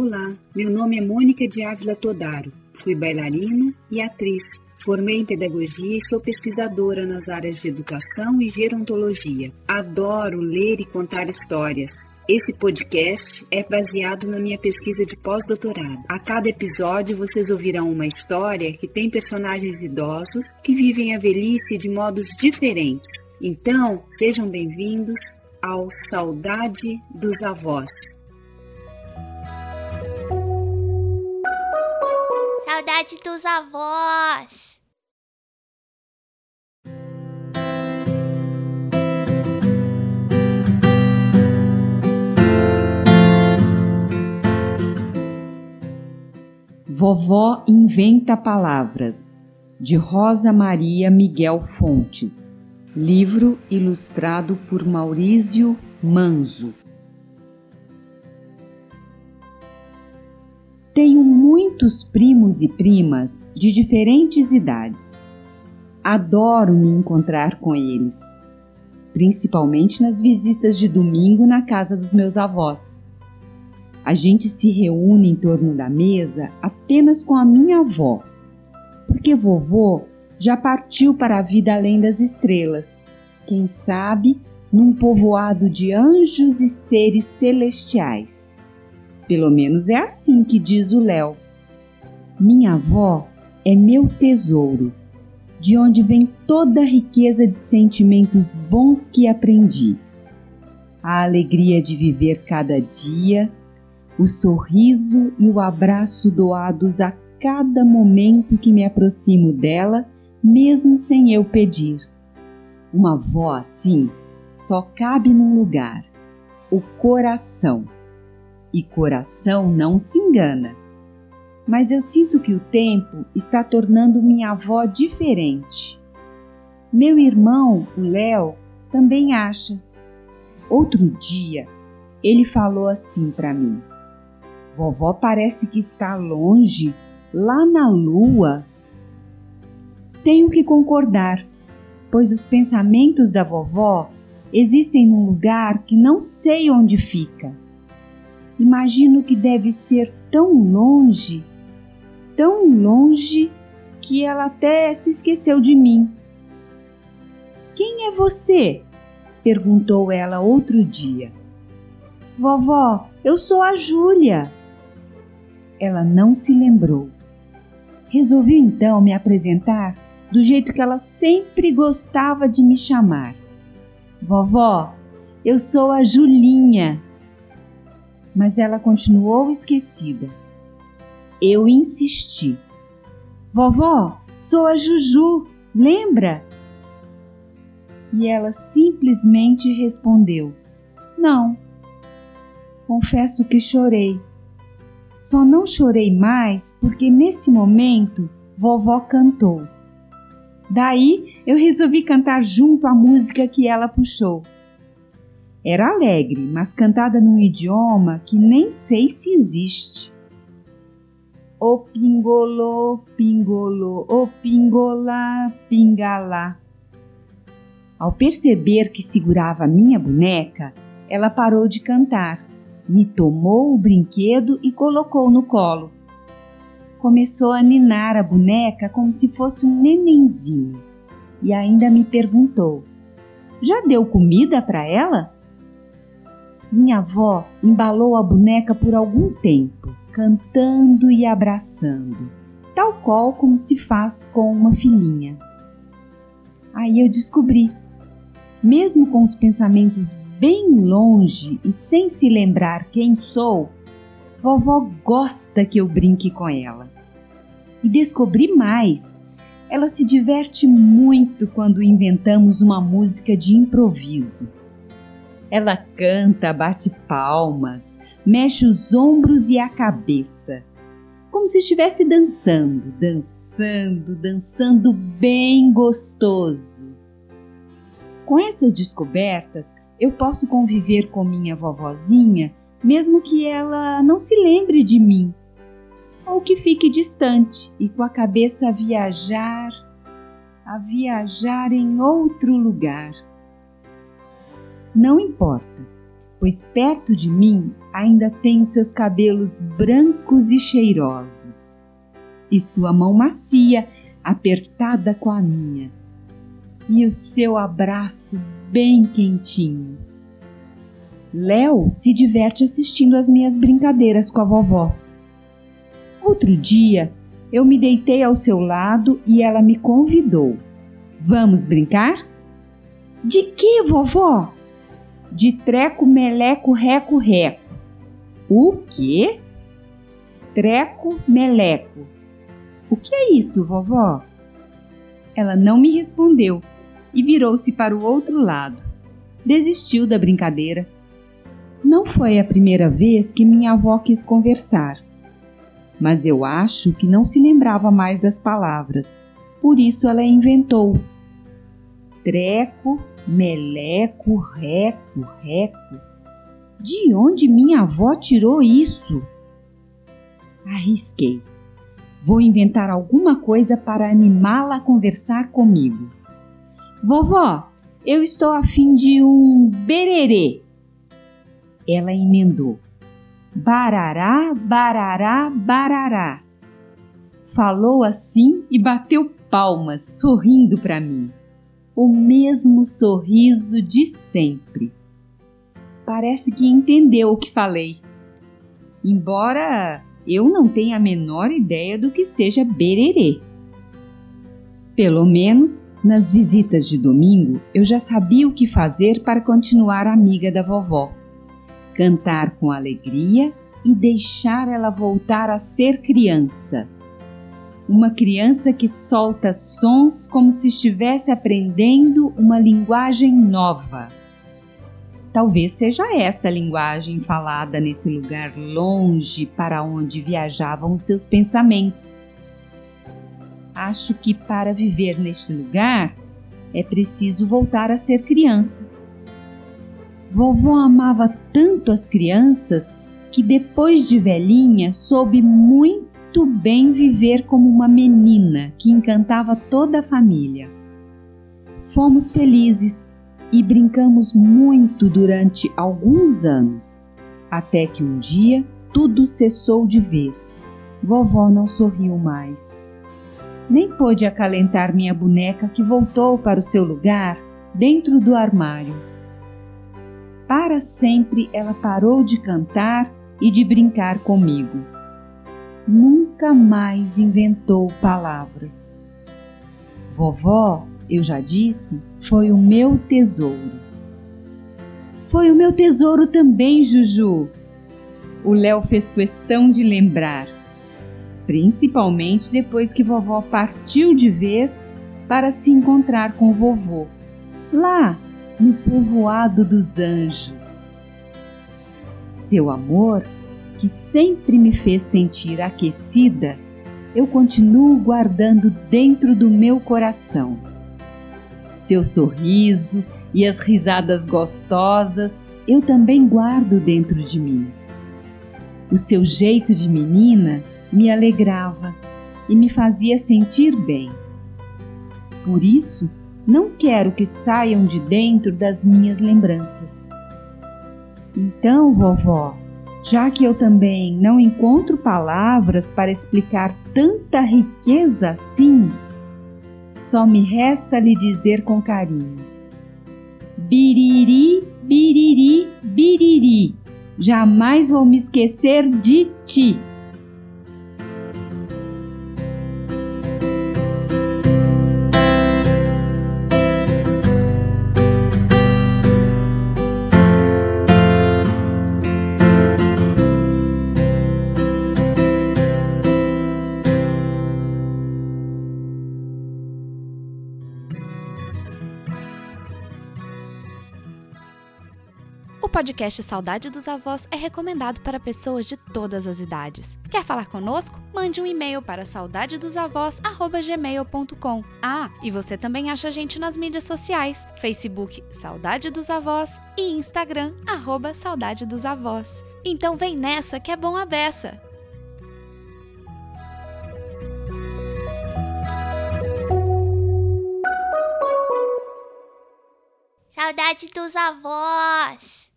Olá, meu nome é Mônica de Ávila Todaro. Fui bailarina e atriz. Formei em pedagogia e sou pesquisadora nas áreas de educação e gerontologia. Adoro ler e contar histórias. Esse podcast é baseado na minha pesquisa de pós-doutorado. A cada episódio vocês ouvirão uma história que tem personagens idosos que vivem a velhice de modos diferentes. Então, sejam bem-vindos ao Saudade dos Avós. Saudade dos avós. Vovó Inventa Palavras, de Rosa Maria Miguel Fontes. Livro ilustrado por Maurício Manzo. Tenho muitos primos e primas de diferentes idades. Adoro me encontrar com eles, principalmente nas visitas de domingo na casa dos meus avós. A gente se reúne em torno da mesa apenas com a minha avó, porque vovô já partiu para a vida além das estrelas. Quem sabe num povoado de anjos e seres celestiais. Pelo menos é assim que diz o Léo. Minha avó é meu tesouro, de onde vem toda a riqueza de sentimentos bons que aprendi. A alegria de viver cada dia, o sorriso e o abraço doados a cada momento que me aproximo dela, mesmo sem eu pedir. Uma avó assim só cabe num lugar: o coração. E coração não se engana. Mas eu sinto que o tempo está tornando minha avó diferente. Meu irmão, o Léo, também acha. Outro dia, ele falou assim para mim: Vovó parece que está longe, lá na lua. Tenho que concordar, pois os pensamentos da vovó existem num lugar que não sei onde fica. Imagino que deve ser tão longe, tão longe que ela até se esqueceu de mim. Quem é você? perguntou ela outro dia. Vovó, eu sou a Júlia ela não se lembrou. Resolvi então me apresentar do jeito que ela sempre gostava de me chamar. Vovó, eu sou a Julinha. Mas ela continuou esquecida. Eu insisti. Vovó, sou a Juju, lembra? E ela simplesmente respondeu: Não. Confesso que chorei só não chorei mais porque nesse momento vovó cantou. Daí eu resolvi cantar junto a música que ela puxou. Era alegre, mas cantada num idioma que nem sei se existe. O pingolô, pingolô, o pingolá, pingalá. Ao perceber que segurava minha boneca, ela parou de cantar me tomou o brinquedo e colocou no colo. Começou a ninar a boneca como se fosse um nenenzinho e ainda me perguntou: Já deu comida para ela? Minha avó embalou a boneca por algum tempo, cantando e abraçando, tal qual como se faz com uma filhinha. Aí eu descobri, mesmo com os pensamentos bem longe e sem se lembrar quem sou, vovó gosta que eu brinque com ela. E descobri mais. Ela se diverte muito quando inventamos uma música de improviso. Ela canta, bate palmas, mexe os ombros e a cabeça, como se estivesse dançando, dançando, dançando bem gostoso. Com essas descobertas, eu posso conviver com minha vovozinha mesmo que ela não se lembre de mim, ou que fique distante e com a cabeça a viajar, a viajar em outro lugar. Não importa. pois perto de mim ainda tenho seus cabelos brancos e cheirosos, e sua mão macia apertada com a minha, e o seu abraço bem quentinho. Léo se diverte assistindo às minhas brincadeiras com a vovó. Outro dia, eu me deitei ao seu lado e ela me convidou. Vamos brincar? De que, vovó? De treco, meleco, reco, reco. O quê? Treco, meleco. O que é isso, vovó? Ela não me respondeu e virou-se para o outro lado. Desistiu da brincadeira. Não foi a primeira vez que minha avó quis conversar, mas eu acho que não se lembrava mais das palavras. Por isso ela inventou. Treco, meleco, reco, reco. De onde minha avó tirou isso? Arrisquei. Vou inventar alguma coisa para animá-la a conversar comigo. Vovó, eu estou a fim de um bererê. Ela emendou. Barará, barará, barará. Falou assim e bateu palmas, sorrindo para mim. O mesmo sorriso de sempre. Parece que entendeu o que falei. Embora eu não tenha a menor ideia do que seja bererê. Pelo menos nas visitas de domingo, eu já sabia o que fazer para continuar amiga da vovó. Cantar com alegria e deixar ela voltar a ser criança. Uma criança que solta sons como se estivesse aprendendo uma linguagem nova. Talvez seja essa a linguagem falada nesse lugar longe para onde viajavam seus pensamentos acho que para viver neste lugar é preciso voltar a ser criança. Vovó amava tanto as crianças que depois de velhinha soube muito bem viver como uma menina que encantava toda a família. Fomos felizes e brincamos muito durante alguns anos, até que um dia tudo cessou de vez. Vovó não sorriu mais nem pôde acalentar minha boneca que voltou para o seu lugar dentro do armário. Para sempre ela parou de cantar e de brincar comigo. Nunca mais inventou palavras. Vovó, eu já disse, foi o meu tesouro. Foi o meu tesouro também, Juju. O Léo fez questão de lembrar principalmente depois que vovó partiu de vez para se encontrar com vovô, lá no povoado dos anjos. Seu amor, que sempre me fez sentir aquecida, eu continuo guardando dentro do meu coração. Seu sorriso e as risadas gostosas eu também guardo dentro de mim. O seu jeito de menina me alegrava e me fazia sentir bem. Por isso, não quero que saiam de dentro das minhas lembranças. Então, vovó, já que eu também não encontro palavras para explicar tanta riqueza assim, só me resta lhe dizer com carinho: Biriri, biriri, biriri, jamais vou me esquecer de ti. O podcast Saudade dos Avós é recomendado para pessoas de todas as idades. Quer falar conosco? Mande um e-mail para saudadedosavós@gmail.com. Ah, e você também acha a gente nas mídias sociais: Facebook Saudade dos Avós e Instagram arroba Saudade dos Avós. Então vem nessa que é bom a beça. Saudade dos avós.